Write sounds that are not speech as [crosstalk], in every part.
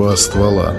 два ствола.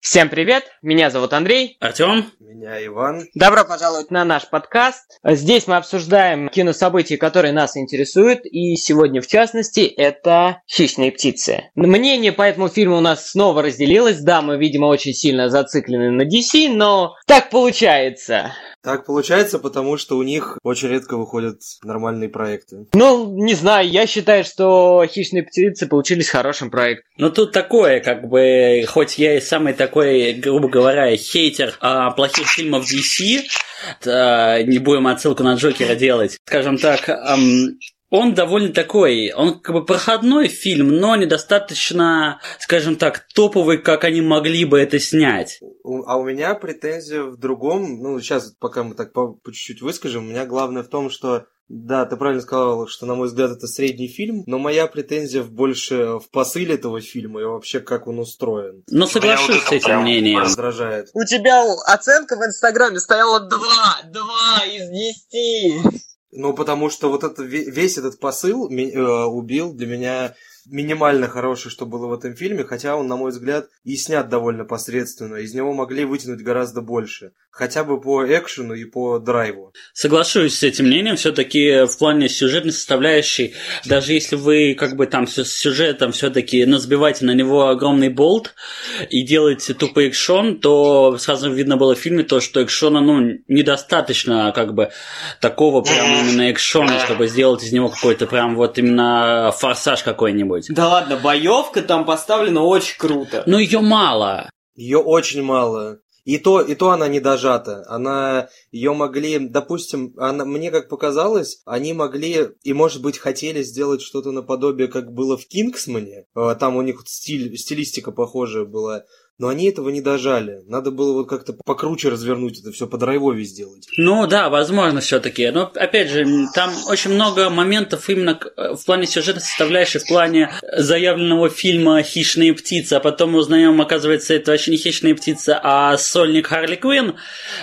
Всем привет, меня зовут Андрей. Артем. Меня Иван. Добро пожаловать на наш подкаст. Здесь мы обсуждаем кинособытия, которые нас интересуют, и сегодня в частности это «Хищные птицы». Мнение по этому фильму у нас снова разделилось. Да, мы, видимо, очень сильно зациклены на DC, но так получается. Так получается, потому что у них очень редко выходят нормальные проекты. Ну, не знаю, я считаю, что «Хищные птицы» получились хорошим проектом. Ну, тут такое, как бы, хоть я и самый такой, грубо говоря, хейтер а, плохих фильмов DC, а, не будем отсылку на Джокера делать, скажем так, ам, он довольно такой, он как бы проходной фильм, но недостаточно, скажем так, топовый, как они могли бы это снять. А у меня претензия в другом, ну, сейчас пока мы так по, по чуть-чуть выскажем, у меня главное в том, что да, ты правильно сказал, что, на мой взгляд, это средний фильм, но моя претензия больше в посыле этого фильма и вообще как он устроен. Ну, соглашусь с этим мнением. Раздражает. У тебя оценка в Инстаграме стояла 2, 2 из 10. Ну, потому что вот это, весь этот посыл э, убил для меня минимально хорошее, что было в этом фильме, хотя он, на мой взгляд, и снят довольно посредственно. Из него могли вытянуть гораздо больше. Хотя бы по экшену и по драйву. Соглашусь с этим мнением. Все-таки в плане сюжетной составляющей, даже если вы как бы там с сюжетом все-таки назбиваете на него огромный болт и делаете тупо экшон, то сразу видно было в фильме то, что экшона, ну, недостаточно как бы такого прям именно экшона, чтобы сделать из него какой-то прям вот именно форсаж какой-нибудь быть. Да ладно, боевка там поставлена очень круто. Но ее мало. Ее очень мало. И то, и то она не дожата. Она ее могли, допустим, она, мне как показалось, они могли и, может быть, хотели сделать что-то наподобие, как было в Кингсмане. А, там у них стиль, стилистика похожая была. Но они этого не дожали. Надо было вот как-то покруче развернуть это все, по драйвове сделать. Ну да, возможно, все-таки. Но опять же, там очень много моментов именно в плане сюжетной составляющей, в плане заявленного фильма «Хищные птицы», а потом мы узнаем, оказывается, это вообще не «Хищные птицы», а сольник Харли Квинн.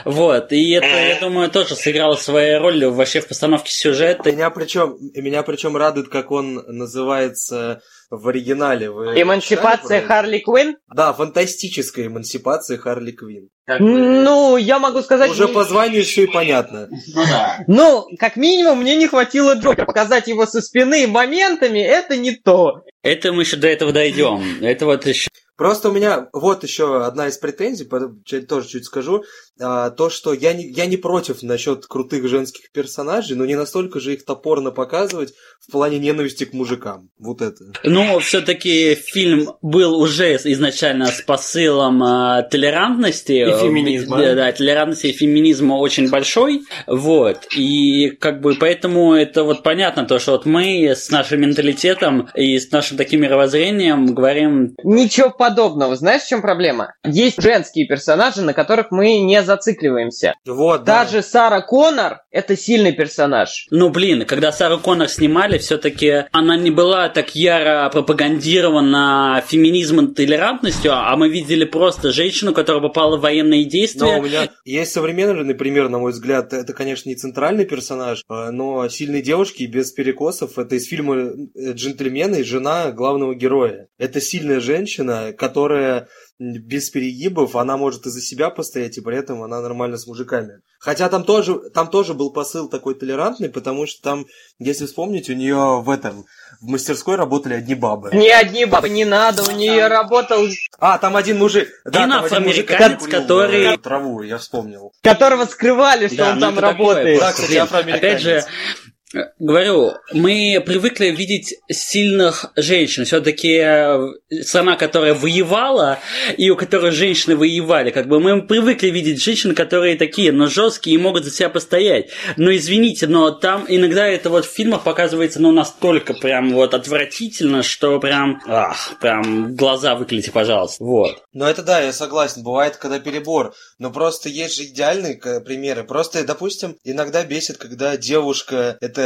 Вот. И это, я думаю, тоже сыграло свою роль вообще в постановке сюжета. Меня причем, меня причем радует, как он называется в оригинале. Вы Эмансипация Харли Квинн? Да, фантастическая эмансипация Харли Квинн. Ну, я могу сказать... Уже по званию еще и понятно. Ну да. Ну, как минимум, мне не хватило Джокера. Показать его со спины моментами, это не то. Это мы еще до этого дойдем. Это вот еще... Просто у меня вот еще одна из претензий, тоже чуть скажу, а, то, что я не, я не против насчет крутых женских персонажей, но не настолько же их топорно показывать в плане ненависти к мужикам. Вот это. Ну, все-таки фильм был уже изначально с посылом э, толерантности. И феминизма. Да, да, толерантности и феминизма очень большой. Вот. И как бы поэтому это вот понятно, то, что вот мы с нашим менталитетом и с нашим таким мировоззрением говорим... Ничего подобного. Знаешь, в чем проблема? Есть женские персонажи, на которых мы не зацикливаемся. Вот, Даже да. Сара Коннор – это сильный персонаж. Ну, блин, когда Сару Коннор снимали, все-таки она не была так яро пропагандирована феминизмом и толерантностью, а мы видели просто женщину, которая попала в военные действия. Но у меня есть современный пример, на мой взгляд. Это, конечно, не центральный персонаж, а, но сильные девушки без перекосов. Это из фильма э, «Джентльмены» жена главного героя. Это сильная женщина, которая без перегибов, она может и за себя постоять, и при этом она нормально с мужиками. Хотя там тоже, там тоже был посыл такой толерантный, потому что там, если вспомнить, у нее в этом, в мастерской работали одни бабы. Не одни бабы, не надо, у нее работал... А, там один мужик... Да, там один мужик, который... Траву, я вспомнил. Которого скрывали, что да, он там работает. Да, кстати, Опять же, Говорю, мы привыкли видеть сильных женщин. Все-таки э, страна, которая воевала, и у которой женщины воевали, как бы мы привыкли видеть женщин, которые такие, но жесткие и могут за себя постоять. Но извините, но там иногда это вот в фильмах показывается, ну, настолько прям вот отвратительно, что прям, ах, прям глаза выклейте, пожалуйста. Вот. Ну, это да, я согласен. Бывает, когда перебор. Но просто есть же идеальные примеры. Просто, допустим, иногда бесит, когда девушка, это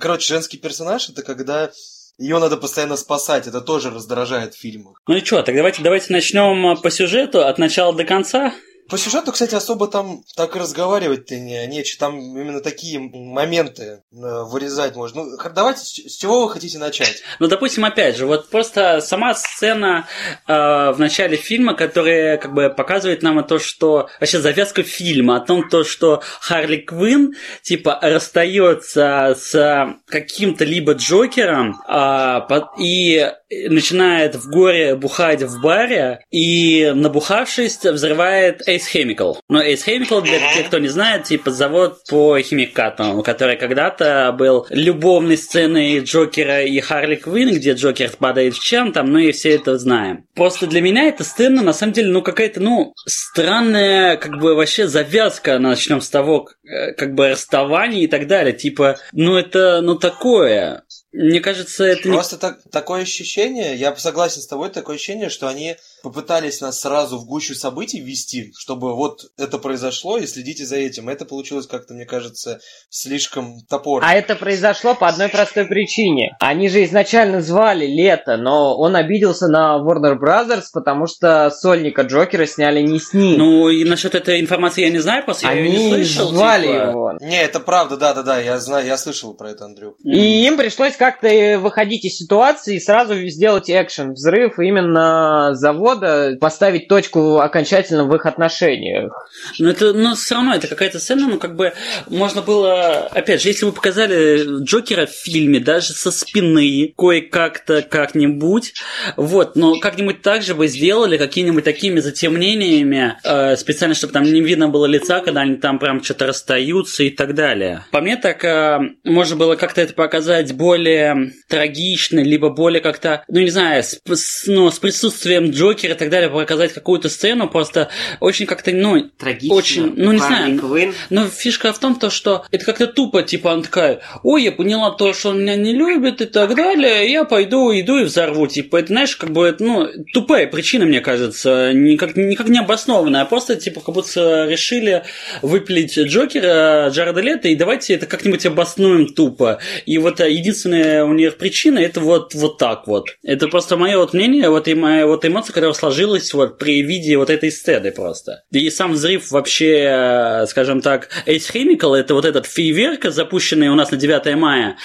короче, женский персонаж, это когда ее надо постоянно спасать, это тоже раздражает в фильмах. Ну и что, так давайте, давайте начнем по сюжету от начала до конца. По сюжету, кстати, особо там так и разговаривать-то не, нечего. Там именно такие моменты э, вырезать можно. Ну, давайте, с чего вы хотите начать? Ну, допустим, опять же, вот просто сама сцена э, в начале фильма, которая как бы показывает нам то, что... Вообще завязка фильма о том, то, что Харли Квинн, типа, расстается с каким-то либо Джокером э, и начинает в горе бухать в баре и, набухавшись, взрывает Ace Chemical. Но Ace Chemical, для тех, кто не знает, типа завод по химикатам, который когда-то был любовной сценой Джокера и Харли Квинн, где Джокер падает в чем там, ну и все это знаем. Просто для меня эта сцена, на самом деле, ну какая-то, ну, странная, как бы вообще завязка, начнем с того, э, как бы расставания и так далее. Типа, ну это, ну такое. Мне кажется, это Просто не... так, такое ощущение, я согласен с тобой, такое ощущение, что они попытались нас сразу в гущу событий ввести, чтобы вот это произошло, и следите за этим. Это получилось как-то, мне кажется, слишком топорно. А это произошло по одной простой причине. Они же изначально звали Лето, но он обиделся на Warner Brothers, потому что сольника Джокера сняли не с ним. Ну, и насчет этой информации я не знаю, просто Они я ее не слышал. звали типа... его. Не, это правда, да-да-да, я знаю, я слышал про это, Андрюх. И им пришлось как-то выходить из ситуации и сразу сделать экшен, взрыв именно завода, поставить точку окончательно в их отношениях. Но это, но все равно это какая-то сцена, ну как бы можно было, опять же, если бы показали Джокера в фильме, даже со спины, кое-как-то как-нибудь, вот, но как-нибудь так же бы сделали какими-нибудь такими затемнениями, э, специально, чтобы там не видно было лица, когда они там прям что-то расстаются и так далее. По мне так э, можно было как-то это показать более трагично, либо более как-то, ну не знаю, с, с, ну, с присутствием Джокера и так далее, показать какую-то сцену, просто очень как-то, ну, Трагично. очень, ну не знаю, Квинн. но фишка в том, то, что это как-то тупо, типа, она такая, ой, я поняла то, что он меня не любит и так далее, я пойду, иду и взорву, типа, это, знаешь, как бы, это, ну, тупая причина, мне кажется, никак, никак не обоснованная, а просто, типа, как будто решили выпилить Джокера, Джареда Лето, и давайте это как-нибудь обоснуем тупо. И вот единственная у них причина, это вот, вот так вот. Это просто мое вот мнение, вот и моя вот эмоция, которая сложилась вот при виде вот этой сцены просто. И сам взрыв вообще, э, скажем так, Ace Chemical, это вот этот фейверк, запущенный у нас на 9 мая,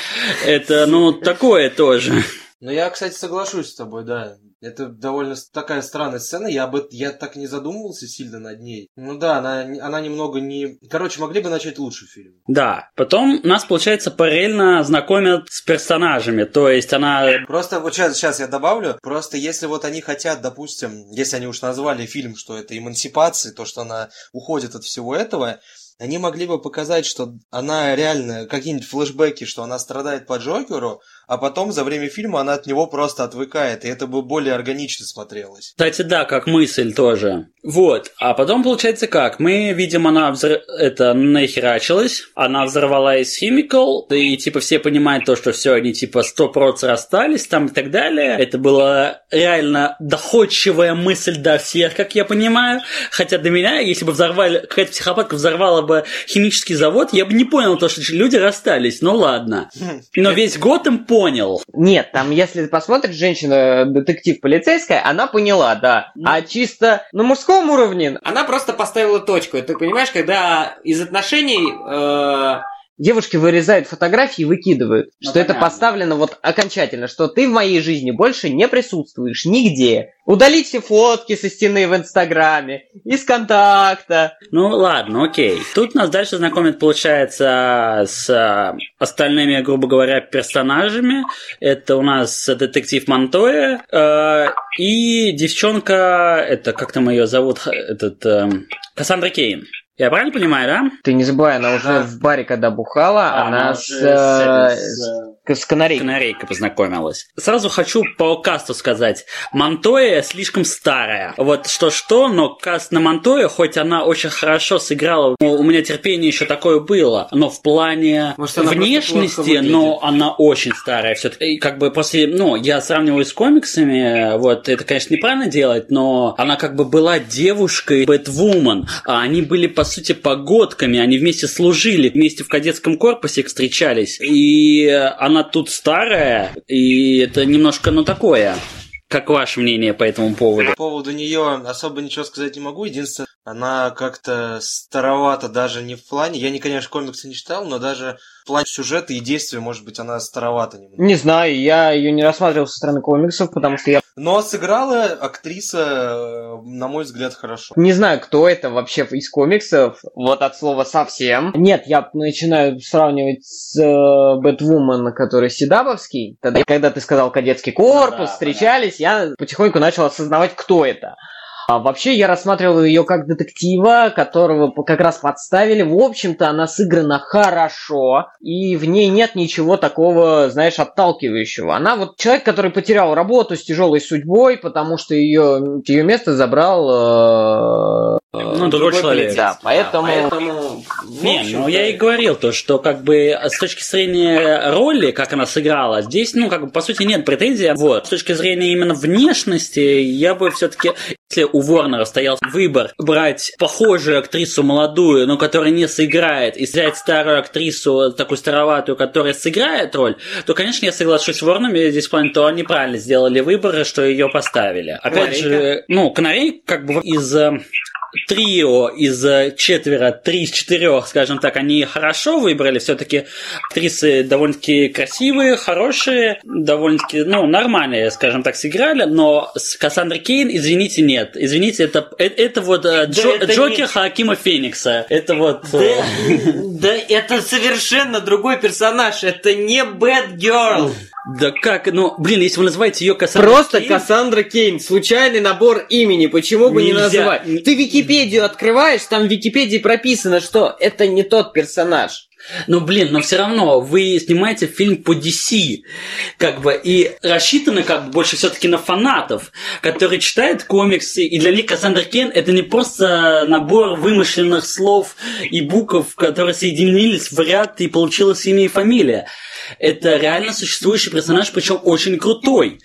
это, ну, такое тоже. Ну, я, кстати, соглашусь с тобой, да. Это довольно такая странная сцена, я, об, я так не задумывался сильно над ней. Ну да, она, она немного не... Короче, могли бы начать лучше фильм. Да. Потом нас, получается, параллельно знакомят с персонажами. То есть она Просто вот сейчас, сейчас я добавлю, просто если вот они хотят, допустим, если они уж назвали фильм, что это эмансипация, то, что она уходит от всего этого, они могли бы показать, что она реально, какие-нибудь флешбеки, что она страдает по Джокеру, а потом за время фильма она от него просто отвыкает, и это бы более органично смотрелось. Кстати, да, как мысль тоже. Вот. А потом получается как? Мы видим, она взр... это нахерачилась, она взорвала из Chemical, и типа все понимают то, что все, они типа 100% расстались там и так далее. Это была реально доходчивая мысль до всех, как я понимаю. Хотя до меня, если бы взорвали, какая-то психопатка взорвала бы химический завод, я бы не понял то, что люди расстались. Ну ладно. [laughs] Но весь год им понял. Нет, там, если ты посмотришь, женщина-детектив полицейская, она поняла, да. А чисто на мужском уровне она просто поставила точку. Ты понимаешь, когда из отношений э, девушки вырезают фотографии и выкидывают, Ну, что это понятно. поставлено вот окончательно, что ты в моей жизни больше не присутствуешь нигде. Удалить все фотки со стены в Инстаграме, из контакта. Ну ладно, окей. Тут нас дальше знакомят, получается, с а, остальными, грубо говоря, персонажами. Это у нас детектив Монтоя э, и девчонка, это как там ее зовут, этот эм, Кассандра Кейн. Я правильно понимаю, да? Ты не забывай, она уже в баре, когда бухала, она, с, э, с- с, с канарейкой. Канарейка познакомилась. Сразу хочу по касту сказать. Монтоя слишком старая. Вот что-что, но каст на Монтоя, хоть она очень хорошо сыграла, у меня терпение еще такое было, но в плане Может, внешности, но она очень старая все-таки. Как бы после, ну, я сравниваю с комиксами, вот, это, конечно, неправильно делать, но она как бы была девушкой Бэтвумен, а они были, по сути, погодками, они вместе служили, вместе в кадетском корпусе встречались, и она тут старая, и это немножко, ну, такое. Как ваше мнение по этому поводу? По поводу нее особо ничего сказать не могу. Единственное, она как-то старовата даже не в плане. Я, не, конечно, комиксы не читал, но даже в плане сюжета и действия, может быть, она старовата немного. Не знаю, я ее не рассматривал со стороны комиксов, потому что я... Но сыграла актриса, э, на мой взгляд, хорошо. Не знаю, кто это вообще из комиксов, вот от слова совсем. Нет, я начинаю сравнивать с э, Бэтвумен, который седабовский. Тогда, когда ты сказал кадетский корпус, да, встречались, понятно. я потихоньку начал осознавать, кто это. А вообще я рассматривал ее как детектива, которого как раз подставили. В общем-то, она сыграна хорошо, и в ней нет ничего такого, знаешь, отталкивающего. Она вот человек, который потерял работу с тяжелой судьбой, потому что ее, ее место забрал... Э, ну, другой, человек. Да, поэтому... Да, поэтому не, ну я и говорил то, что как бы с точки зрения роли, как она сыграла, здесь, ну, как бы, по сути, нет претензий. Вот. С точки зрения именно внешности, я бы все-таки, если у Ворнера стоял выбор брать похожую актрису молодую, но которая не сыграет, и взять старую актрису, такую староватую, которая сыграет роль, то, конечно, я соглашусь с Ворнером, здесь в плане, то они правильно сделали выбор, что ее поставили. Опять же, ну, Канарей как бы из э, трио из э, четверо, три из четырех, скажем так, они хорошо выбрали. Все-таки актрисы довольно-таки красивые, хорошие, довольно-таки, ну, нормальные, скажем так, сыграли. Но с Кассандрой Кейн, извините, нет. Извините, это, это, это вот э, да Джо, это Джокер не... Хакима Феникса. Это вот... Да, э, [laughs] да, это совершенно другой персонаж. Это не Bad Girl. Да как, ну, блин, если вы называете ее Кассандра Просто Кейн... Кассандра Кейн, случайный набор имени, почему бы Нельзя. не называть? Ты Википедию открываешь, там в Википедии прописано, что это не тот персонаж. Ну, блин, но все равно вы снимаете фильм по DC, как бы, и рассчитаны как бы больше все-таки на фанатов, которые читают комиксы, и для них Кассандра Кен это не просто набор вымышленных слов и букв, которые соединились в ряд и получилось имя и фамилия. Это реально существующий персонаж, причем очень крутой.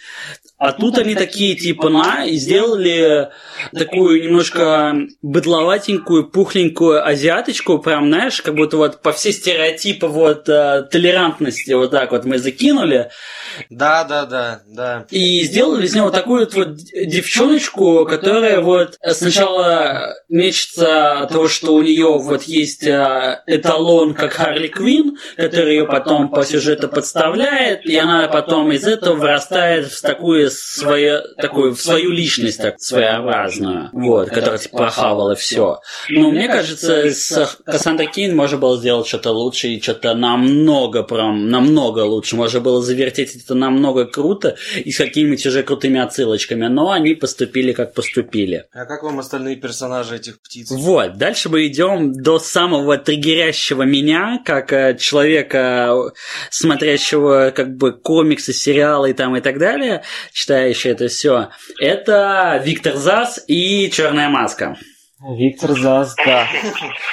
А тут они такие, типа, на, и сделали такую немножко быдловатенькую, пухленькую азиаточку, прям, знаешь, как будто вот по все стереотипы вот э, толерантности вот так вот мы закинули. Да, да, да, да. И сделали из него такую вот, вот девчоночку, которая вот сначала мечется того, что у нее вот есть э, эталон, как Харли Квин, который ее потом по сюжету подставляет, и она потом из этого вырастает в такую свою, такую, в свою личность так своеобразную, вот, которая типа прохавала все. Но мне кажется, с Кассандра Кейн можно было сделать что-то лучше и что-то намного, прям, намного лучше. Можно было завертеть это намного круто и с какими-нибудь уже крутыми отсылочками, но они поступили как поступили. А как вам остальные персонажи этих птиц? Вот, дальше мы идем до самого триггерящего меня, как э, человека, смотрящего как бы комиксы, сериалы и там и так далее, читающий это все, это Виктор Зас и Черная маска. Виктор Зас, да.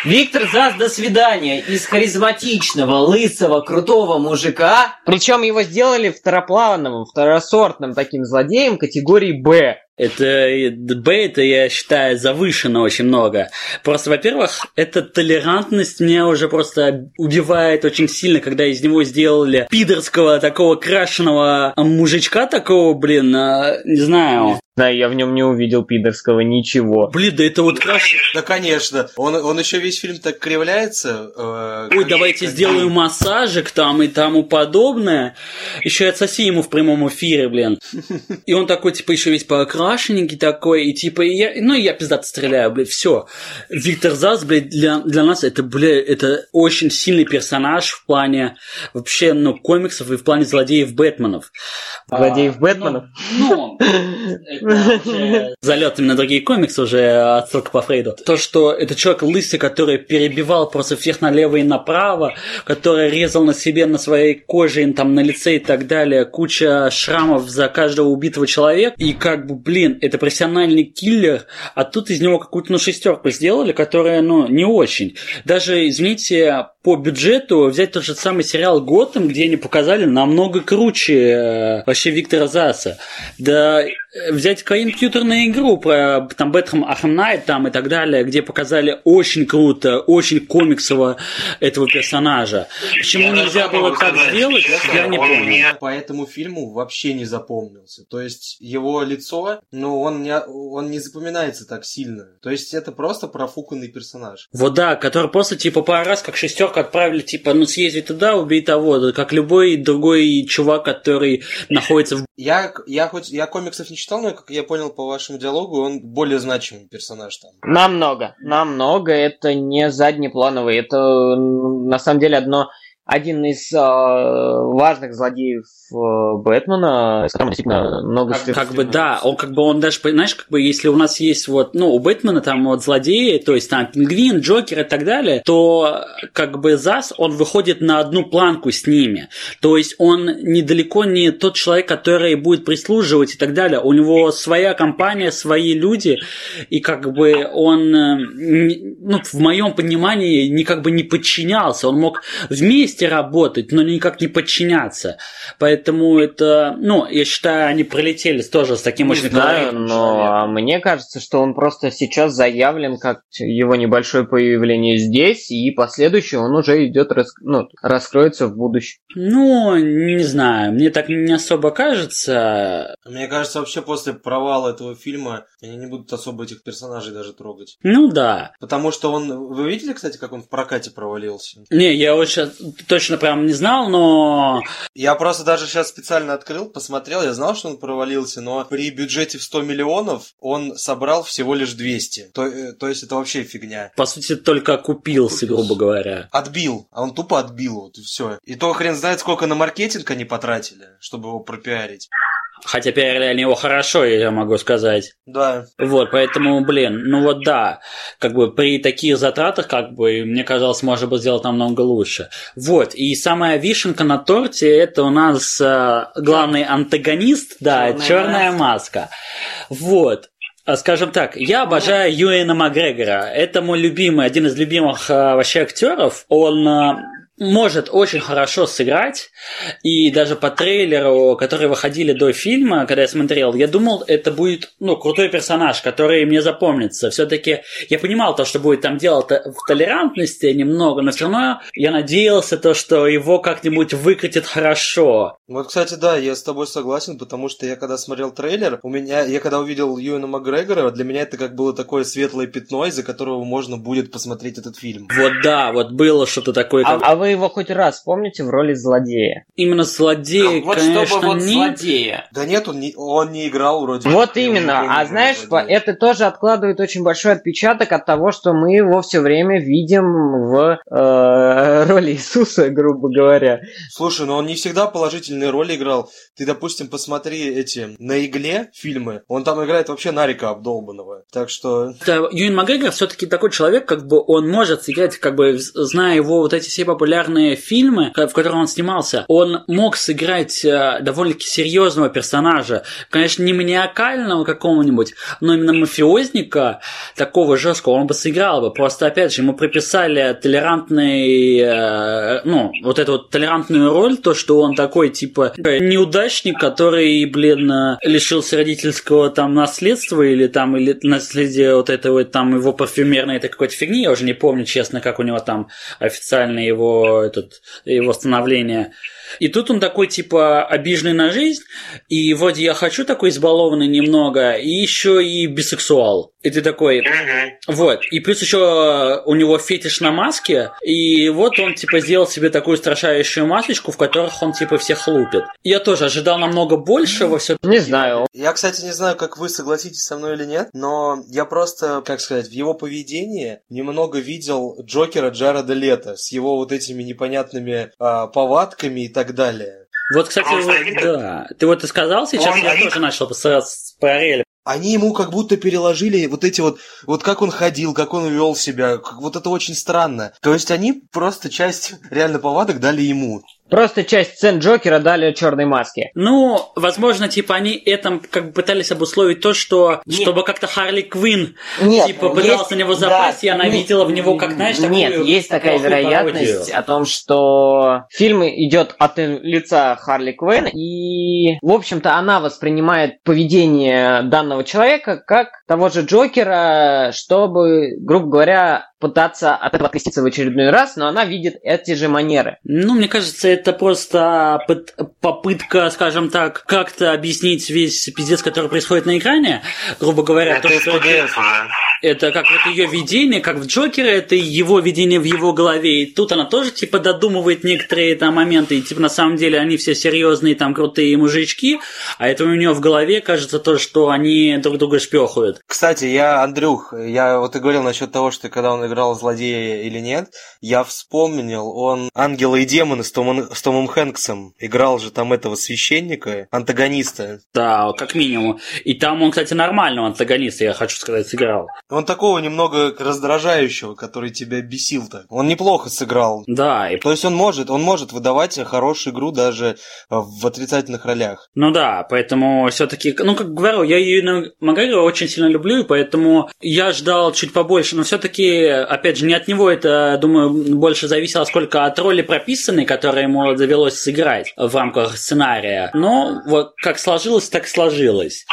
Виктор Зас, до свидания. Из харизматичного, лысого, крутого мужика. Причем его сделали второплановым, второсортным таким злодеем категории «Б». Это Б, это я считаю завышено очень много. Просто, во-первых, эта толерантность меня уже просто убивает очень сильно, когда из него сделали пидорского такого крашеного мужичка такого, блин, а, не знаю. Да, я в нем не увидел пидорского ничего. Блин, да это вот краш... Да, конечно. Он, он еще весь фильм так кривляется. Э, Ой, давайте как... сделаю массажик там и тому подобное. Еще и отсоси ему в прямом эфире, блин. И он такой, типа, еще весь покрашенненький такой, и типа, и я, ну, и я пиздато стреляю, блядь, все. Виктор Зас, блядь, для, для нас это, блядь, это очень сильный персонаж в плане вообще, ну, комиксов и в плане злодеев Бэтменов. Злодеев а, Бэтменов? Ну, ну [laughs] залет именно другие комиксы, уже отсылка по Фрейду. То, что это человек лысый, который перебивал просто всех налево и направо, который резал на себе, на своей коже, там, на лице и так далее, куча шрамов за каждого убитого человека. И как бы, блин, это профессиональный киллер, а тут из него какую-то, ну, шестерку сделали, которая, ну, не очень. Даже, извините, по бюджету взять тот же самый сериал «Готэм», где они показали намного круче э, вообще Виктора Заса. Да взять компьютерную игру про там Batman Arkham Knight там и так далее, где показали очень круто, очень комиксово этого персонажа. Почему я нельзя было так сказать, сделать, я не помню. Мне по этому фильму вообще не запомнился. То есть его лицо, ну, он не, он не запоминается так сильно. То есть это просто профуканный персонаж. Вот да, который просто типа пару раз как шестерка отправили, типа, ну съезди туда, убей того, как любой другой чувак, который находится в... Я, я хоть, я комиксов не читал, но, как я понял по вашему диалогу, он более значимый персонаж там. Намного, намного. Это не заднеплановый. Это, на самом деле, одно один из э, важных злодеев э, Бэтмена, с которым действительно много как, как бы да, он как бы он даже, знаешь, как бы если у нас есть вот, ну, у Бэтмена там вот злодеи, то есть там Пингвин, Джокер и так далее, то как бы Зас, он выходит на одну планку с ними. То есть он недалеко не тот человек, который будет прислуживать и так далее. У него своя компания, свои люди, и как бы он, э, ну, в моем понимании, не как бы не подчинялся. Он мог вместе вместе работать, но никак не подчиняться. Поэтому это, ну, я считаю, они пролетели тоже с таким не очень знаю, но а мне кажется, что он просто сейчас заявлен как его небольшое появление здесь, и последующее он уже идет, рас... ну, раскроется в будущем. Ну, не знаю, мне так не особо кажется. Мне кажется, вообще после провала этого фильма они не будут особо этих персонажей даже трогать. Ну да. Потому что он... Вы видели, кстати, как он в прокате провалился? Не, я очень точно прям не знал, но... Я просто даже сейчас специально открыл, посмотрел, я знал, что он провалился, но при бюджете в 100 миллионов он собрал всего лишь 200. То, э, то есть это вообще фигня. По сути, только окупился, грубо говоря. Отбил. А он тупо отбил, вот и все. И то хрен знает, сколько на маркетинг они потратили, чтобы его пропиарить. Хотя они его хорошо, я могу сказать. Да. Вот, поэтому, блин, ну вот да, как бы при таких затратах, как бы, мне казалось, можно бы сделать намного лучше. Вот, и самая вишенка на торте, это у нас э, главный антагонист, да, черная маска. Вот. А, скажем так, я обожаю Юэна Макгрегора. Это мой любимый, один из любимых э, вообще актеров. Он э, может очень хорошо сыграть, и даже по трейлеру, которые выходили до фильма, когда я смотрел, я думал, это будет, ну, крутой персонаж, который мне запомнится. Все-таки я понимал то, что будет там дело в толерантности немного, но все равно я надеялся то, что его как-нибудь выкатит хорошо. Вот, кстати, да, я с тобой согласен, потому что я когда смотрел трейлер, у меня, я когда увидел Юэна Макгрегора, для меня это как было такое светлое пятно, из-за которого можно будет посмотреть этот фильм. Вот да, вот было что-то такое. А, как... а вы вы его хоть раз помните в роли злодея? Именно злодея, вот конечно, чтобы вот нет. злодея. Да нет, он не, он не играл вроде. Вот именно. А знаешь, злодея. это тоже откладывает очень большой отпечаток от того, что мы его все время видим в э, [laughs] роли Иисуса, грубо говоря. Слушай, но он не всегда положительные роли играл. Ты, допустим, посмотри эти на игле фильмы. Он там играет вообще Нарика обдолбанного. Так что. Да, Юин Макгрегор все-таки такой человек, как бы он может сыграть, как бы зная его вот эти все популярные популярные фильмы, в которых он снимался, он мог сыграть э, довольно-таки серьезного персонажа. Конечно, не маниакального какого-нибудь, но именно мафиозника такого жесткого он бы сыграл бы. Просто, опять же, ему приписали толерантный, э, ну, вот эту вот толерантную роль, то, что он такой, типа, неудачник, который, блин, э, лишился родительского там наследства или там, или наследия вот этого там его парфюмерной этой какой-то фигни, я уже не помню, честно, как у него там официально его этот, его становление. И тут он такой, типа, обиженный на жизнь, и вроде я хочу такой избалованный немного, и еще и бисексуал. И ты такой, вот. И плюс еще у него фетиш на маске, и вот он, типа, сделал себе такую страшающую масочку, в которых он, типа, всех лупит. Я тоже ожидал намного большего все Не знаю. Я, кстати, не знаю, как вы согласитесь со мной или нет, но я просто, как сказать, в его поведении немного видел Джокера Джареда Лето с его вот этими непонятными а, повадками и так далее. Вот, кстати, вот, да. Ты вот и сказал сейчас, он, я они... тоже начал с, с параллели они ему как будто переложили вот эти вот, вот как он ходил, как он вел себя, как, вот это очень странно. То есть они просто часть реально повадок дали ему. Просто часть сцен Джокера дали черной маске. Ну, возможно, типа они этом как бы пытались обусловить то, что нет. чтобы как-то Харли Квин типа пытался есть, на него запасть, да, и она нет, видела в него как, знаешь, такую Нет, есть такая вероятность пародию. о том, что фильм идет от лица Харли Квин, и, в общем-то, она воспринимает поведение данного человека как того же Джокера, чтобы, грубо говоря, пытаться от этого откреститься в очередной раз, но она видит эти же манеры. Ну, мне кажется, это просто попытка, скажем так, как-то объяснить весь пиздец, который происходит на экране, грубо говоря. Это то, что это, это как вот ее видение, как в Джокере, это его видение в его голове. И тут она тоже, типа, додумывает некоторые там моменты, и, типа, на самом деле они все серьезные, там, крутые мужички, а это у нее в голове кажется то, что они друг друга шпехают. Кстати, я, Андрюх, я вот и говорил насчет того, что когда он играл злодея или нет, я вспомнил, он «Ангелы и демоны» с Томом, с Томом Хэнксом играл же там этого священника, антагониста. Да, как минимум. И там он, кстати, нормального антагониста, я хочу сказать, сыграл. Он такого немного раздражающего, который тебя бесил-то. Он неплохо сыграл. Да. И... То есть он может, он может выдавать хорошую игру даже в отрицательных ролях. Ну да, поэтому все-таки, ну как говорю, я Юина Магарио очень сильно люблю, и поэтому я ждал чуть побольше, но все-таки, опять же, не от него это, думаю, больше зависело, сколько от роли прописанной, которая ему довелось сыграть в рамках сценария. Но вот как сложилось, так сложилось.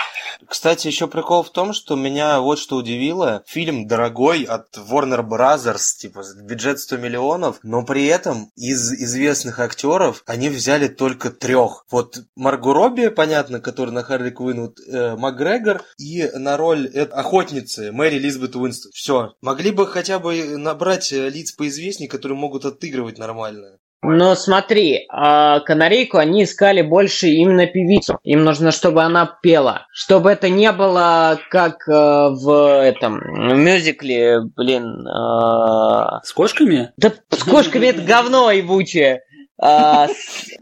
Кстати, еще прикол в том, что меня вот что удивило. Фильм дорогой от Warner Brothers, типа бюджет 100 миллионов, но при этом из известных актеров они взяли только трех. Вот Марго Робби, понятно, который на Харли Квинн, вот, э, Макгрегор, и на роль э, охотницы Мэри Лизбет Уинстон. Все. Могли бы хотя бы набрать э, лиц поизвестней, которые могут отыгрывать нормально. Но смотри, а канарейку они искали больше именно певицу. Им нужно, чтобы она пела. Чтобы это не было как э, в этом в мюзикле, блин. Э... С кошками? Да с кошками это говно ебучее. А,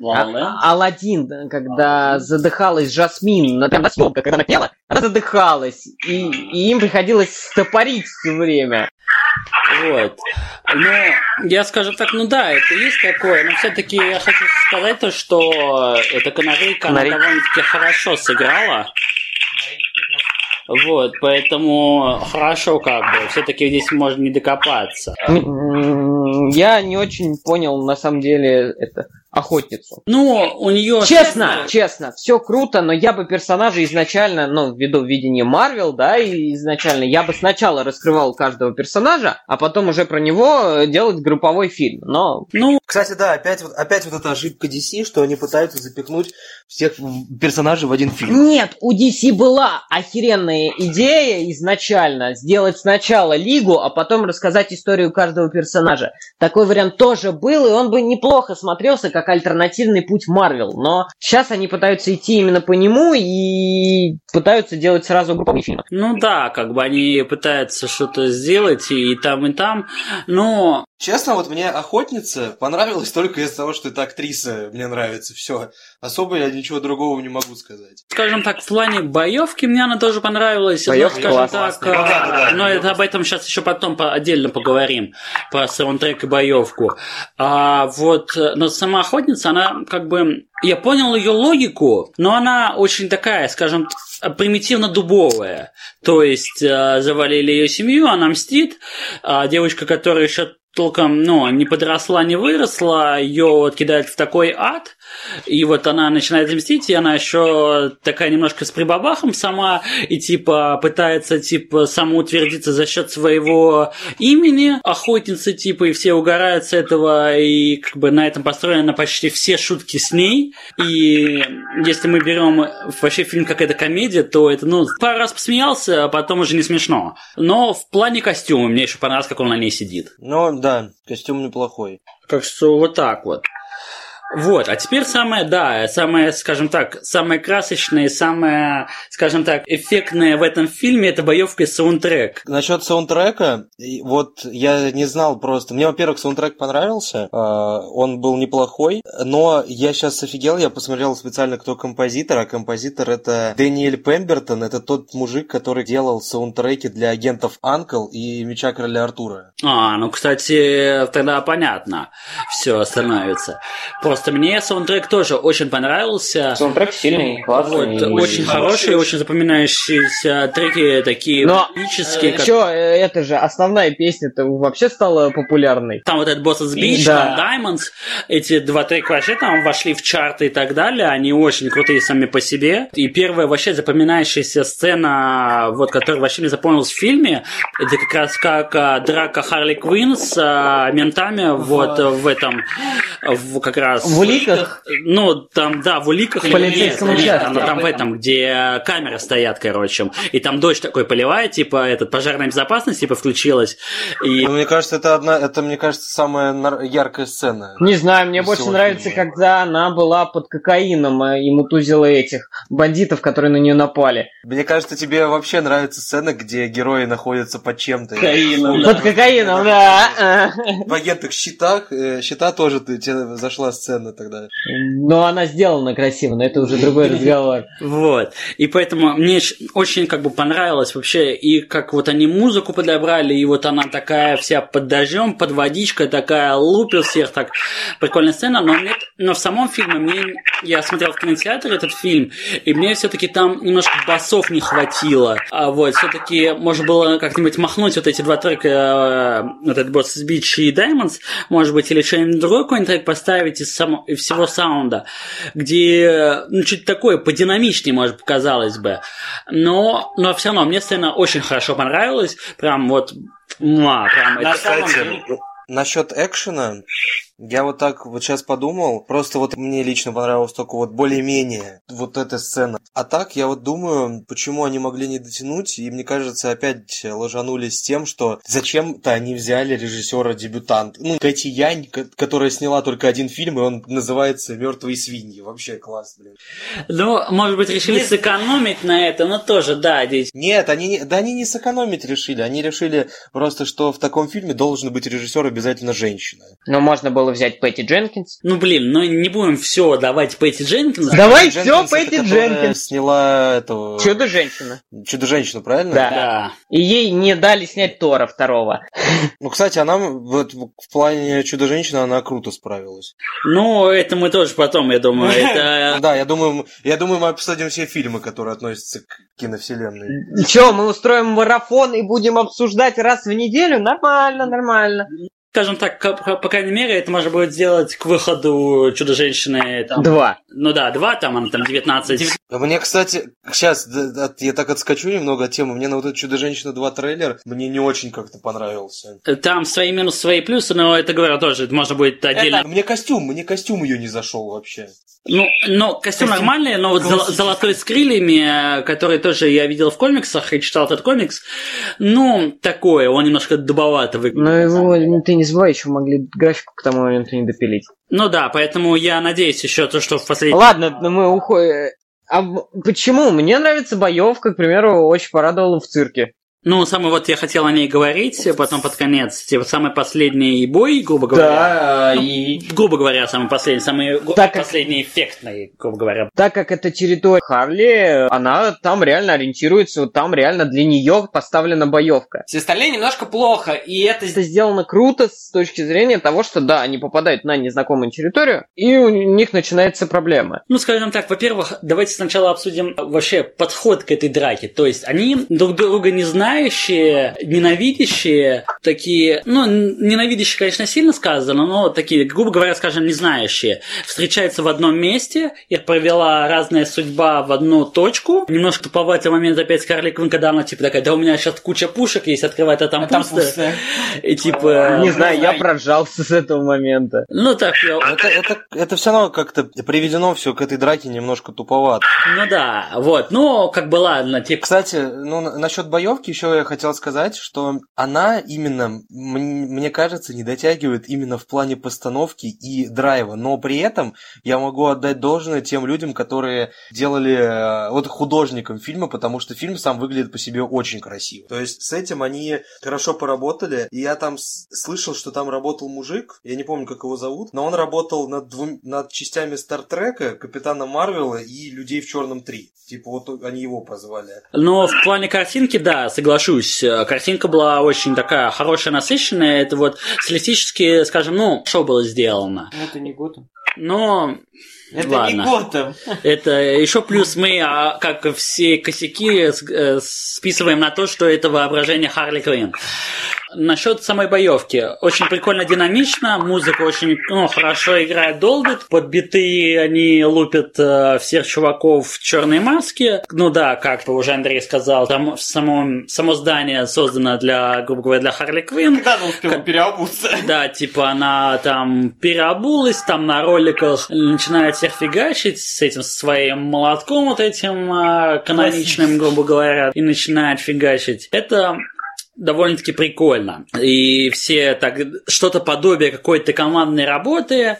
а, Алладин, когда задыхалась Жасмин, на там съемка, когда она пела, она задыхалась, и, и им приходилось стопорить все время. Вот. Ну, я скажу так, ну да, это есть такое, но все-таки я хочу сказать то, что эта канарейка, Канарей... она довольно-таки хорошо сыграла. Вот, поэтому хорошо как бы, все-таки здесь можно не докопаться. Я не очень понял, на самом деле, это охотницу. Ну, у нее... Честно, честно, все круто, но я бы персонажа изначально, ну, ввиду видения Марвел, да, и изначально я бы сначала раскрывал каждого персонажа, а потом уже про него делать групповой фильм, но... Ну, кстати, да, опять вот, опять вот эта ошибка DC, что они пытаются запихнуть всех персонажей в один фильм. Нет, у DC была охеренная идея изначально сделать сначала Лигу, а потом рассказать историю каждого персонажа. Такой вариант тоже был, и он бы неплохо смотрелся, как как альтернативный путь Марвел. Но сейчас они пытаются идти именно по нему и пытаются делать сразу групповые фильмы. Ну да, как бы они пытаются что-то сделать и там, и там, но Честно, вот мне охотница понравилась только из-за того, что это актриса мне нравится. Все. Особо я ничего другого не могу сказать. Скажем так, в плане боевки мне она тоже понравилась. Боевка но, скажем так, ну, да, да, но это об этом сейчас еще потом отдельно поговорим. Про саундтрек и боевку. А вот, но сама охотница, она как бы я понял ее логику, но она очень такая, скажем, примитивно-дубовая. То есть э, завалили ее семью, она мстит, а девочка, которая еще толком, ну, не подросла, не выросла, ее вот кидают в такой ад, и вот она начинает мстить, и она еще такая немножко с прибабахом сама, и типа пытается типа самоутвердиться за счет своего имени, охотницы типа, и все угорают с этого, и как бы на этом построены почти все шутки с ней. И если мы берем вообще фильм как это комедия, то это, ну, пару раз посмеялся, а потом уже не смешно. Но в плане костюма мне еще понравилось, как он на ней сидит. Ну да, костюм неплохой. Так что вот так вот. Вот, а теперь самое, да, самое, скажем так, самое красочное, самое, скажем так, эффектное в этом фильме это боевка и саундтрек. Насчет саундтрека, вот я не знал просто. Мне, во-первых, саундтрек понравился, а, он был неплохой, но я сейчас офигел, я посмотрел специально, кто композитор, а композитор это Дэниэль Пембертон, это тот мужик, который делал саундтреки для агентов Анкл и Меча Короля Артура. А, ну, кстати, тогда понятно. все становится. Просто мне саундтрек тоже очень понравился. Саундтрек сильный, классный. Вот, очень хорошие, очень запоминающиеся треки, такие Но эпические. как- Чё, э, это же основная песня-то вообще стала популярной. Там вот этот Boss's Beach, Да. там Diamonds, эти два трека вообще там вошли в чарты и так далее, они очень крутые сами по себе. И первая вообще запоминающаяся сцена, вот, которая вообще мне запомнилась в фильме, это как раз как а, драка Харли Квинн с а, ментами вот э, в этом, в, как раз... В уликах? Ну, там, да, в уликах. В полицейском Нет, участке. Там, там в этом, где камеры стоят, короче. И там дождь такой поливает, типа, этот, пожарная безопасность, типа, включилась. И Ну, мне кажется, это одна, это, мне кажется, самая нар- яркая сцена. Не знаю, мне больше нравится, фильма. когда она была под кокаином э, и мутузила этих бандитов, которые на нее напали. Мне кажется, тебе вообще нравится сцена, где герои находятся под чем-то. Кокаином, Под кокаином, да. В агентах щитах, э, щита тоже зашла сцена тогда. Но она сделана красиво, но это уже другой [laughs] разговор. Вот. И поэтому мне очень как бы понравилось вообще, и как вот они музыку подобрали, и вот она такая вся под дождем, под водичкой, такая лупит всех, так прикольная сцена, но, мне, но в самом фильме мне, я смотрел в кинотеатре этот фильм, и мне все-таки там немножко басов не хватило. А вот, все-таки можно было как-нибудь махнуть вот эти два трека, э, вот этот Boss Beach и Diamonds, может быть, или что-нибудь другой какой-нибудь трек поставить из, само, из всего саунда, где ну, чуть такое подинамичнее, может, показалось бы. Но, но все равно мне сцена очень хорошо понравилась. Прям вот муа, прям это- Кстати, насчет экшена, я вот так вот сейчас подумал, просто вот мне лично понравилось только вот более-менее вот эта сцена. А так, я вот думаю, почему они могли не дотянуть, и мне кажется, опять ложанулись с тем, что зачем-то они взяли режиссера-дебютант. Ну, Кэти Янь, ко- которая сняла только один фильм, и он называется «Мертвые свиньи». Вообще класс, блин. Ну, может быть, решили сэкономить на это, но тоже, да, здесь. Нет, они не, да они не сэкономить решили. Они решили просто, что в таком фильме должен быть режиссер обязательно женщина. Но можно было взять Пэтти Дженкинс. Ну, блин, ну не будем все давать Пэтти Дженкинс. Давай Пэтти все, Дженкинс, Пэтти Дженкинс. Сняла этого... Чудо-женщина. Чудо-женщину, правильно? Да. Да. И ей не дали снять Тора второго. Ну, кстати, она вот в плане Чудо-женщины она круто справилась. Ну, это мы тоже потом, я думаю, [laughs] это... Да, я думаю, я думаю, мы обсудим все фильмы, которые относятся к киновселенной. Че, мы устроим марафон и будем обсуждать раз в неделю? Нормально, нормально. Скажем так, по крайней мере, это можно будет сделать к выходу Чудо-женщины. Там, Два. Ну да, два, там она там 19. Мне, кстати, сейчас я так отскочу немного от темы. Мне на вот эту Чудо-женщина 2 трейлер мне не очень как-то понравился. Там свои минусы, свои плюсы, но это, говорю, тоже это можно будет отдельно. Мне костюм, мне костюм ее не зашел вообще. Ну, но костюм нормальный, но вот зол- золотой с крыльями, э, который тоже я видел в комиксах и читал этот комикс, ну, такое, он немножко дубовато выглядит. Но его, ты не забывай, еще могли графику к тому моменту не допилить. Ну да, поэтому я надеюсь еще то, что в последний... Ладно, ну мы уходим. А почему? Мне нравится боевка, к примеру, очень порадовала в цирке. Ну, самый вот я хотел о ней говорить, потом под конец, типа, самый последний бой, грубо говоря. Да, Ну, и Грубо говоря, самый последний, самый Так как- последний эффектный, грубо говоря. так как это территория Харли, она там реально ориентируется, вот там реально для нее поставлена боевка. Все остальные немножко плохо, и это Это сделано круто с точки зрения того, что да, они попадают на незнакомую территорию, и у них начинается проблема. Ну, скажем так, во-первых, давайте сначала обсудим вообще подход к этой драке. То есть они друг друга не знающие, ненавидящие, такие, ну, ненавидящие, конечно, сильно сказано, но такие, грубо говоря, скажем, не знающие, встречаются в одном месте, их провела разная судьба в одну точку. Немножко туповатый момент опять Карли Квин, когда она типа такая, да у меня сейчас куча пушек есть, открывает, а там, а там пусто. пусто. И типа... Не знаю, я прожался [laughs] с этого момента. Ну так, я- Это, это, это все равно как-то приведено все к этой драке немножко туповато. ну да, вот, ну, как бы ладно, типа, Кстати, ну, на- насчет боевки еще я хотел сказать, что она именно, мне кажется, не дотягивает именно в плане постановки и драйва, но при этом я могу отдать должное тем людям, которые делали, э, вот художникам фильма, потому что фильм сам выглядит по себе очень красиво. То есть с этим они хорошо поработали, и я там слышал, что там работал мужик, я не помню, как его зовут, но он работал над, двум- над частями Стартрека, Капитана Марвела и Людей в Черном 3. Типа вот они его позвали. Но в плане картинки, да, согласен. Соглашусь. Картинка была очень такая хорошая, насыщенная. Это вот стилистически, скажем, ну, что было сделано. Это не Готэм. Но Это Ладно. не Готэм. Это еще плюс мы, а, как все косяки, э, списываем на то, что это воображение Харли Квинн. Насчет самой боевки. Очень прикольно, динамично. Музыка очень ну, хорошо играет Долбит. Под биты они лупят э, всех чуваков в черной маске. Ну да, как уже Андрей сказал, там само, само здание создано для, грубо говоря, для Харли Квинн. Когда она успела переобуться? Да, типа она там переобулась, там на роликах начинает всех фигачить с этим своим молотком вот этим а, каноничным, грубо говоря, и начинает фигачить. Это довольно-таки прикольно. И все так что-то подобие какой-то командной работы.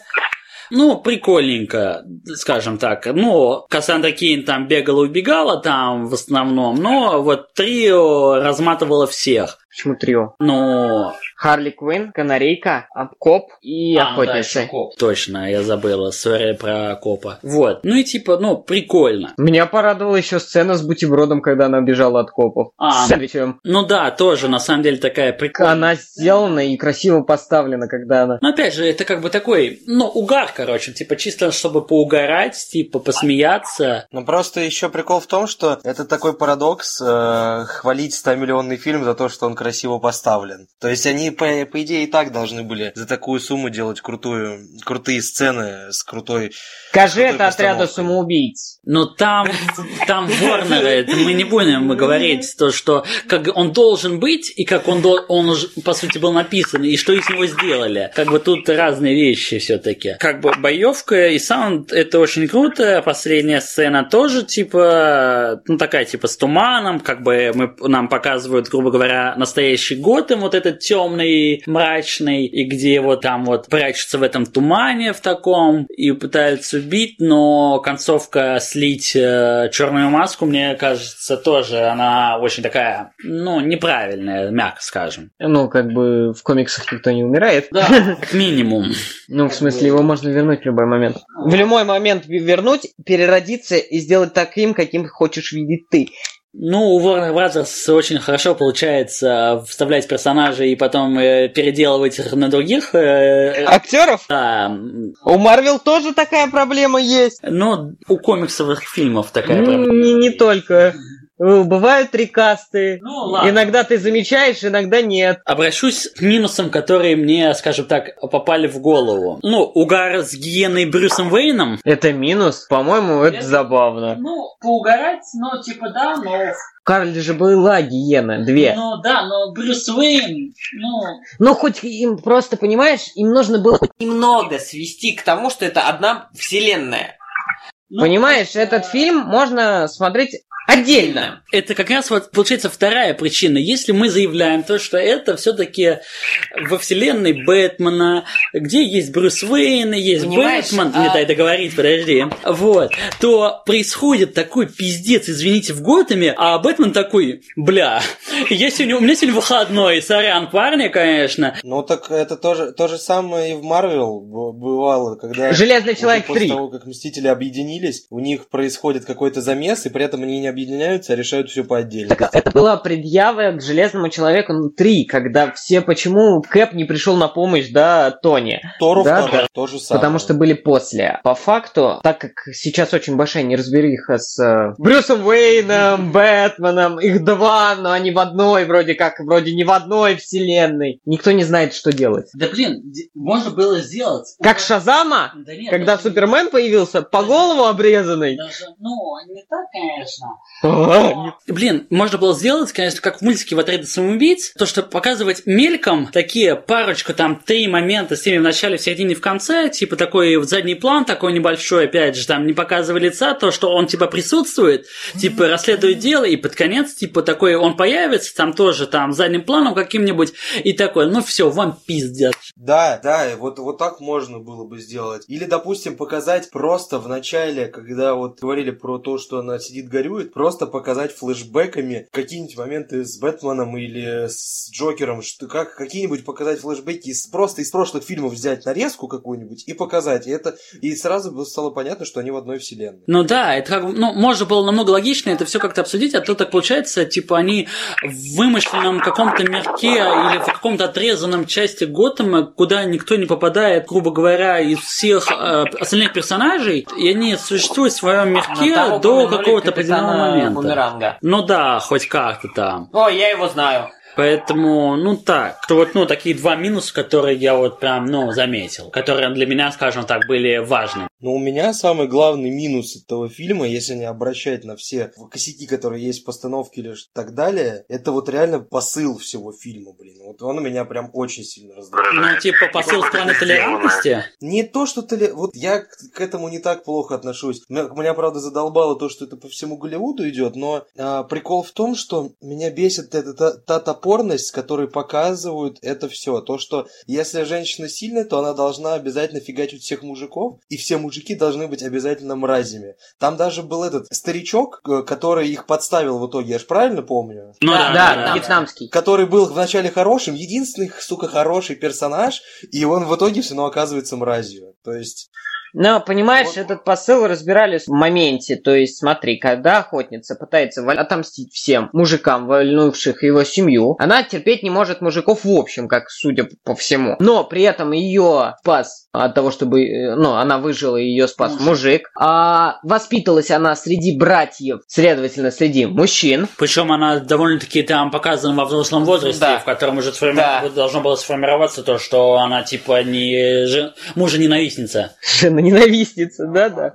Ну, прикольненько, скажем так. Ну, Кассандра Кейн там бегала убегала там в основном, но вот трио разматывало всех. Почему трио? Но Харли Квинн, Канарейка, а, Коп и А, ну да, Охотница. ещё коп. Точно, я забыла, сори про копа. Вот. Ну и типа, ну, прикольно. Меня порадовала еще сцена с бутербродом, когда она бежала от копов. А. С сэндвичем. Ну да, тоже, на самом деле, такая прикольная. Она сделана и красиво поставлена, когда она... Но опять же, это как бы такой, ну, угар, короче, типа чисто чтобы поугарать, типа посмеяться. Ну просто еще прикол в том, что это такой парадокс э, хвалить 100-миллионный фильм за то, что он красиво поставлен. То есть они, по, по идее, и так должны были за такую сумму делать крутую, крутые сцены с крутой... Скажи Крутой это отряду самоубийц. Но там, там Ворнеры, это мы не будем говорить то, что как он должен быть, и как он, он уже, по сути, был написан, и что из него сделали. Как бы тут разные вещи все-таки. Как бы боевка и саунд это очень круто. Последняя сцена тоже, типа, ну такая, типа, с туманом, как бы мы, нам показывают, грубо говоря, настоящий Готэм, вот этот темный, мрачный, и где вот там вот прячутся в этом тумане в таком, и пытаются убить, но концовка слить черную маску, мне кажется, тоже она очень такая, ну, неправильная, мягко скажем. Ну, как бы в комиксах никто не умирает. Да, [laughs] как минимум. Ну, в смысле, его можно вернуть в любой момент. В любой момент вернуть, переродиться и сделать таким, каким хочешь видеть ты. Ну, у Warner Brothers очень хорошо получается вставлять персонажей и потом э, переделывать их на других. э, Актеров? да, У Марвел тоже такая проблема есть. но у комиксовых фильмов такая Ну, проблема. Не, не только. Э, Бывают рекасты. Ну, ладно. Иногда ты замечаешь, иногда нет. Обращусь к минусам, которые мне, скажем так, попали в голову. Ну, угар с гиеной Брюсом Уэйном. Это минус. По-моему, это Это- забавно. Ну, поугарать, ну, типа, да, но... В Карле же была гиена, две. Ну, да, но Брюс Уэйн, ну... Ну, хоть им просто, понимаешь, им нужно было хоть немного свести к тому, что это одна вселенная. ну, Понимаешь, э, этот фильм можно смотреть отдельно. Это как раз вот получается вторая причина. Если мы заявляем то, что это все-таки во вселенной Бэтмена, где есть Брюс Уэйн, и есть Понимаешь, Бэтмен, а- не дай договорить, подожди, вот, то происходит такой пиздец, извините, в Готэме, а Бэтмен такой, бля, я сегодня, у меня сегодня выходной, сорян, парни, конечно. Ну так это тоже то же самое и в Марвел бывало, когда... Железный человек после 3. того, как Мстители объединились, у них происходит какой-то замес, и при этом они не объединяются, а решают все по отдельно. Так это была предъява к Железному Человеку 3, когда все, почему Кэп не пришел на помощь, да, Тони. Тору Да, второй да. то же самое. Потому что были после. По факту, так как сейчас очень большая неразбериха с э, Брюсом Уэйном, Бэтменом, их два, но они в одной, вроде как, вроде не в одной вселенной. Никто не знает, что делать. Да блин, можно было сделать. Как Шазама, Да нет, когда даже- Супермен появился, по голову обрезанный. Даже, ну, не так, конечно. Блин, можно было сделать, конечно, как в мультике в отряде самоубийц, то, что показывать мельком такие парочку, там, три момента с теми в начале, в середине, в конце, типа такой вот задний план такой небольшой, опять же, там, не показывая лица, то, что он, типа, присутствует, типа, расследует дело, и под конец, типа, такой, он появится, там, тоже, там, задним планом каким-нибудь, и такой, ну, все, вам пиздец. Да, да, и вот, вот так можно было бы сделать. Или, допустим, показать просто в начале, когда вот говорили про то, что она сидит горюет, просто показать флешбеками какие-нибудь моменты с Бэтменом или с Джокером, что как какие-нибудь показать флешбеки, из, просто из прошлых фильмов взять нарезку какую-нибудь и показать. И это и сразу бы стало понятно, что они в одной вселенной. Ну да, это как ну, можно было намного логичнее это все как-то обсудить, а то так получается, типа они в вымышленном каком-то мирке или в каком-то отрезанном части Готэма, куда никто не попадает, грубо говоря, из всех э, остальных персонажей, и они существуют в своем мирке до какого-то определенного момента. Бумеранга. Ну да, хоть как-то там. О, я его знаю. Поэтому, ну так, то вот, ну, такие два минуса, которые я вот прям, ну, заметил, которые для меня, скажем так, были важны. Но у меня самый главный минус этого фильма, если не обращать на все косяки, которые есть в постановке или так далее, это вот реально посыл всего фильма, блин. Вот он меня прям очень сильно раздражает. Ну, типа, посыл страны толерантности. Не то, что толе... Вот я к к этому не так плохо отношусь. Меня, меня, правда, задолбало то, что это по всему Голливуду идет, но а, прикол в том, что меня бесит эта та, та топорность, с которой показывают это все. То, что если женщина сильная, то она должна обязательно фигачить всех мужиков, и все мужики должны быть обязательно мразями. Там даже был этот старичок, э, который их подставил в итоге, я ж правильно помню? Ну да, Да, да, да. вьетнамский. который был вначале хорошим, единственный, сука, хороший персонаж, и он в итоге все равно оказывается мразью. То есть, Но, понимаешь, Вот. этот посыл разбирали в моменте. То есть, смотри, когда охотница пытается отомстить всем мужикам, вольнувших его семью, она терпеть не может мужиков в общем, как судя по всему. Но при этом ее спас от того, чтобы... э, Ну, она выжила, и ее спас мужик. А воспиталась она среди братьев, следовательно, среди мужчин. Причем она довольно-таки там показана во взрослом возрасте, Да. в котором уже сформи- Да. должно было сформироваться то, что она типа не жен... мужа-ненавистница. Жена-ненавистница, да-да.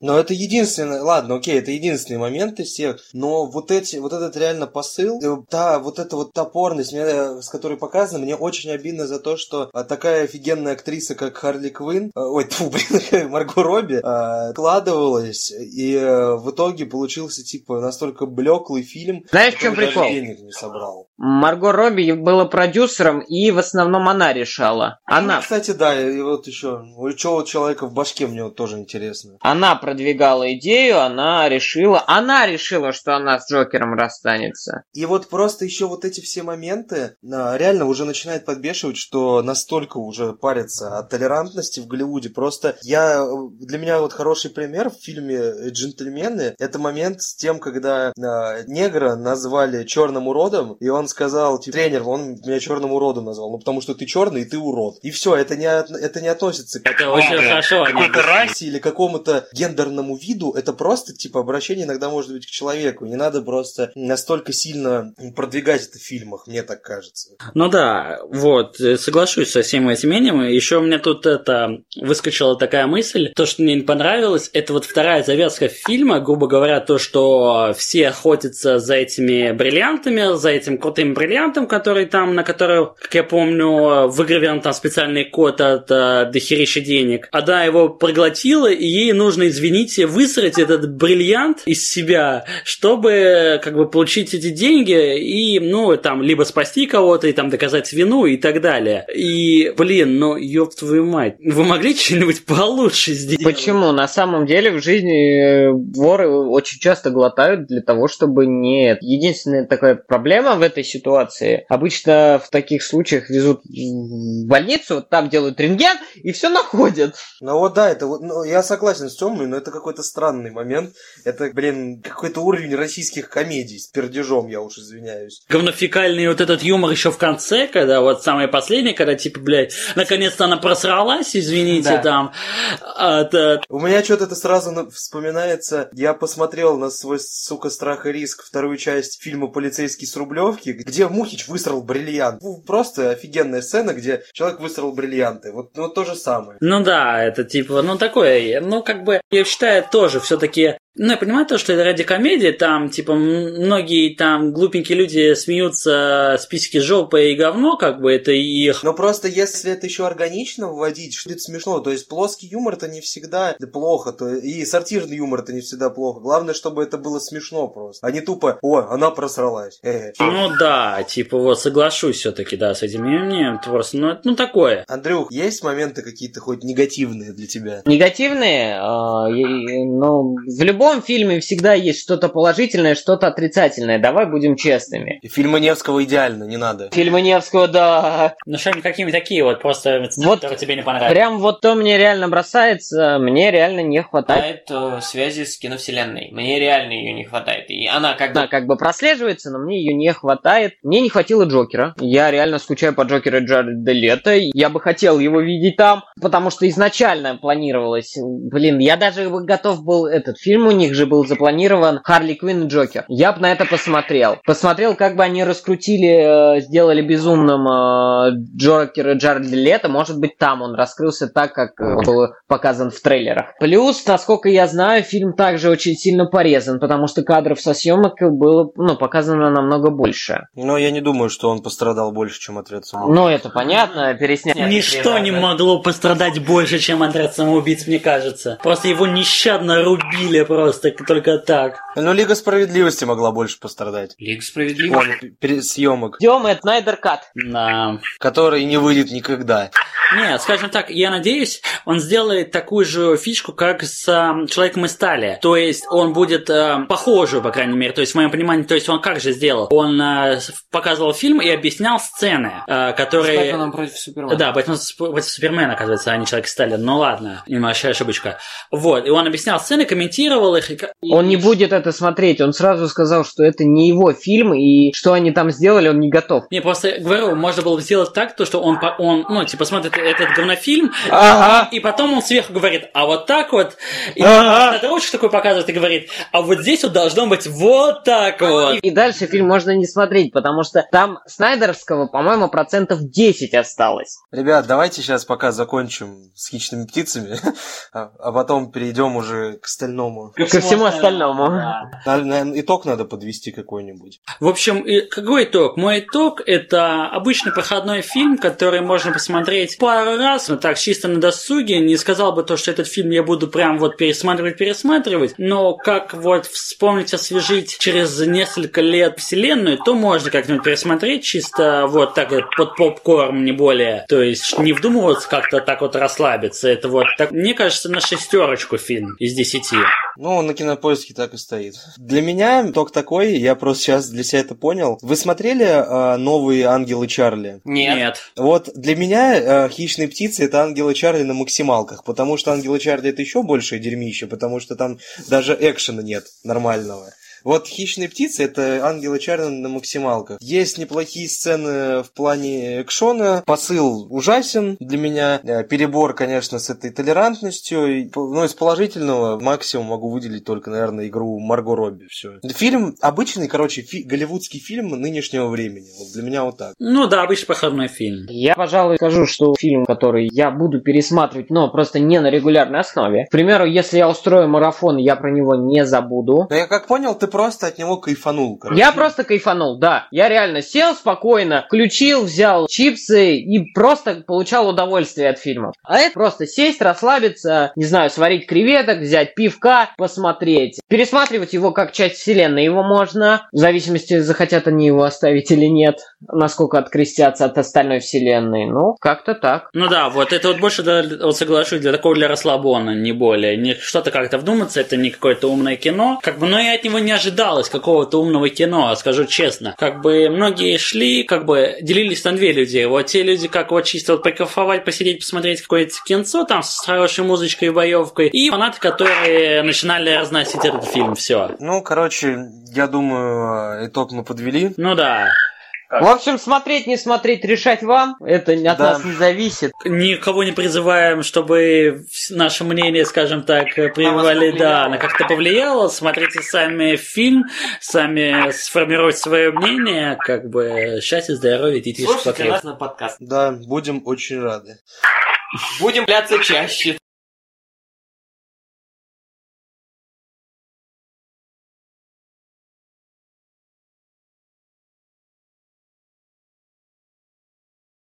Но это единственное, ладно, окей, это единственный момент из всех, но вот эти, вот этот реально посыл, э, та, вот эта вот топорность, мне, э, с которой показано, мне очень обидно за то, что а, такая офигенная актриса, как Харли Квинн, э, ой, [laughs] тьфу, блин, Марго Робби, а, вкладывалась, и в итоге получился, типа, настолько блеклый фильм, Знаешь, в чем прикол? денег не собрал. Марго Робби была продюсером, и в основном она решала. Она, Ну, кстати, да, и вот еще, у человека в башке, мне вот тоже интересно. она продвигала идею, она решила, она решила, что она с Джокером расстанется. И вот просто еще вот эти все моменты а, реально уже начинает подбешивать, что настолько уже парятся от толерантности в Голливуде. Просто я для меня вот хороший пример в фильме «Джентльмены» это момент с тем, когда а, негра назвали черным уродом, и он сказал, типа, тренер, он меня черным уродом назвал, ну потому что ты черный и ты урод. И все, это не, от- это не относится к Это очень хорошо. какой-то расе или какому-то гендерному виду, это просто, типа, обращение иногда может быть к человеку. Не надо просто настолько сильно продвигать это в фильмах, мне так кажется. Ну да, вот, соглашусь со всем этим мнением. Еще у меня тут это выскочила такая мысль, то, что мне не понравилось, это вот вторая завязка фильма, грубо говоря, то, что все охотятся за этими бриллиантами, за этим крутым бриллиантом, который там, на который, как я помню, выгравирован там специальный код от э, дохерища денег. Она его проглотила, и ей нужно, извините, высрать этот бриллиант из себя, чтобы как бы получить эти деньги и, ну, там, либо спасти кого-то, и там доказать вину и так далее. И, блин, ну, ёб твою мать, вы могли что-нибудь получше сделать? Почему? На самом деле в жизни э, воры очень часто глотают для того, чтобы не... Единственная такая проблема в этой ситуации, обычно в таких случаях везут в больницу, вот там делают рентген и все находят. Ну вот да, это вот, ну, я согласен с Тёмой, но это какой-то странный момент. Это, блин, какой-то уровень российских комедий с пердежом, я уж извиняюсь. говнофекальный вот этот юмор еще в конце, когда вот самое последнее, когда типа, блядь, наконец-то она просралась, извините, Да. там. а, та- У меня что-то это сразу на- вспоминается. Я посмотрел на свой, сука, страх и риск вторую часть фильма «Полицейский с Рублевки», где Мухич высрал бриллиант. Просто офигенная сцена, где человек высрал бриллианты. Вот, ну, то же самое. Ну да, это типа, ну такое, ну как бы, я считаю, тоже все-таки ну, я понимаю то, что это ради комедии, там, типа, многие там глупенькие люди смеются с письки жопы и говно, как бы, это их... Но просто если это еще органично вводить, что это смешно. То есть плоский юмор это не всегда плохо, то и сортирный юмор это не всегда плохо. Главное, чтобы это было смешно просто, а не тупо, о, она просралась. Э. Ну да, типа, вот, соглашусь все-таки, да, с этим мнением, просто, ну, это, ну, такое. Андрюх, есть моменты какие-то хоть негативные для тебя? Негативные, а, ну, в любом любом фильме всегда есть что-то положительное, что-то отрицательное. Давай будем честными. Фильмы Невского идеально, не надо. Фильмы Невского, да. Ну что, какими такие вот просто, Вот которые тебе не понравились? Прям вот то мне реально бросается, мне реально не хватает. Хватает э, связи с киновселенной. Мне реально ее не хватает. И она как бы... Она как бы прослеживается, но мне ее не хватает. Мне не хватило Джокера. Я реально скучаю по Джокеру Джареда Лето. Я бы хотел его видеть там, потому что изначально планировалось... Блин, я даже готов был... Этот фильм у них же был запланирован Харли Квинн и Джокер. Я бы на это посмотрел. Посмотрел, как бы они раскрутили, э, сделали безумным э, Джокера Джареда Лето. Может быть, там он раскрылся так, как э, был показан в трейлерах. Плюс, насколько я знаю, фильм также очень сильно порезан, потому что кадров со съемок было ну, показано намного больше. Но я не думаю, что он пострадал больше, чем отряд самоубийц. Ну, это понятно, переснять. Ничто не могло пострадать больше, чем отряд самоубийц, мне кажется. Просто его нещадно рубили просто, только так. Но Лига Справедливости могла больше пострадать. Лига справедливости. Он перед съемок, Ждем это Найдер Кат. Да. который не выйдет никогда. Нет, скажем так, я надеюсь, он сделает такую же фишку, как с э, Человеком из стали. То есть он будет э, похожую, по крайней мере. То есть в моем понимании, то есть он как же сделал? Он э, показывал фильм и объяснял сцены, э, которые... Бэтменом против Супермена. Да, Бэтмен с- против Супермена, оказывается, а не Человек из стали. Ну ладно, небольшая ошибочка. Вот, и он объяснял сцены, комментировал их. и и- Он не будет это смотреть, он сразу сказал, что это не его фильм, и что они там сделали, он не готов. Не, просто говорю, можно было бы сделать так, то, что он, по- он ну, типа, смотрит этот говнофильм, Ага. и потом он сверху говорит, а вот так вот, и Ага. ручку такой показывает и говорит, а вот здесь вот должно быть вот так вот. И дальше фильм можно не смотреть, потому что там Снайдеровского, по-моему, процентов 10 осталось. Ребят, давайте сейчас пока закончим с хищными птицами, [laughs] а, а потом перейдем уже к остальному. Ко всему остальному. Да. Итог надо подвести какой-нибудь. В общем, какой итог? Мой итог – это обычный проходной фильм, который можно посмотреть пару раз, ну так, чисто на досуге. Не сказал бы то, что этот фильм я буду прям вот пересматривать-пересматривать, но как вот вспомнить, освежить через несколько лет вселенную, то можно как-нибудь пересмотреть чисто вот так вот под попкорн, не более. То есть не вдумываться как-то так вот расслабиться. Это вот так, мне кажется, на шестерочку фильм из десяти. Ну, на кинопоиске так и стоит. Для меня итог такой, я просто сейчас для себя это понял. Вы смотрели а, новые «Ангелы Чарли»? Нет. Вот для меня э, хищные птицы это ангелы Чарли на максималках, потому что ангелы Чарли это еще большее дерьмище, потому что там даже экшена нет нормального. Вот хищные птицы это ангелы Чарли на максималках. Есть неплохие сцены в плане экшона. Посыл ужасен для меня. Э, Перебор, конечно, с этой толерантностью. И, Ну, из положительного максимум могу выделить только, наверное, игру Марго Робби. Все. Фильм обычный, короче, фи- голливудский фильм нынешнего времени. Вот для меня вот так. Ну да, обычный проходной фильм. Я, пожалуй, скажу, что фильм, который я буду пересматривать, но просто не на регулярной основе. К примеру, если я устрою марафон, я про него не забуду. Но я как понял, ты просто от него кайфанул, короче. Я просто кайфанул, да. Я реально сел спокойно, включил, взял чипсы и просто получал удовольствие от фильма. А это просто сесть, расслабиться, не знаю, сварить креветок, взять пивка, посмотреть. Пересматривать его как часть вселенной его можно, в зависимости, захотят они его оставить или нет, насколько открестятся от остальной вселенной. Ну, как-то так. Ну да, вот это вот больше, для, вот соглашусь, для такого для расслабона, не более. Не что-то как-то вдуматься, это не какое-то умное кино. Как бы, но я от него не ожидалось какого-то умного кино, скажу честно. Как бы многие шли, как бы делились на две люди. Вот те люди, как вот чисто вот покайфовать, посидеть, посмотреть какое-то кинцо там с хорошей музычкой и боевкой. И фанаты, которые начинали разносить этот фильм. Все. Ну, короче, я думаю, итог мы подвели. Ну да. В общем, смотреть, не смотреть, решать вам. Это от Да. нас не зависит. Никого не призываем, чтобы наше мнение, скажем так, прививали, да, на как-то повлияло. Смотрите сами фильм, сами сформируйте свое мнение, как бы счастья, здоровья, детишек Слушайте нас на подкаст. Да, будем очень рады. Будем пляться чаще.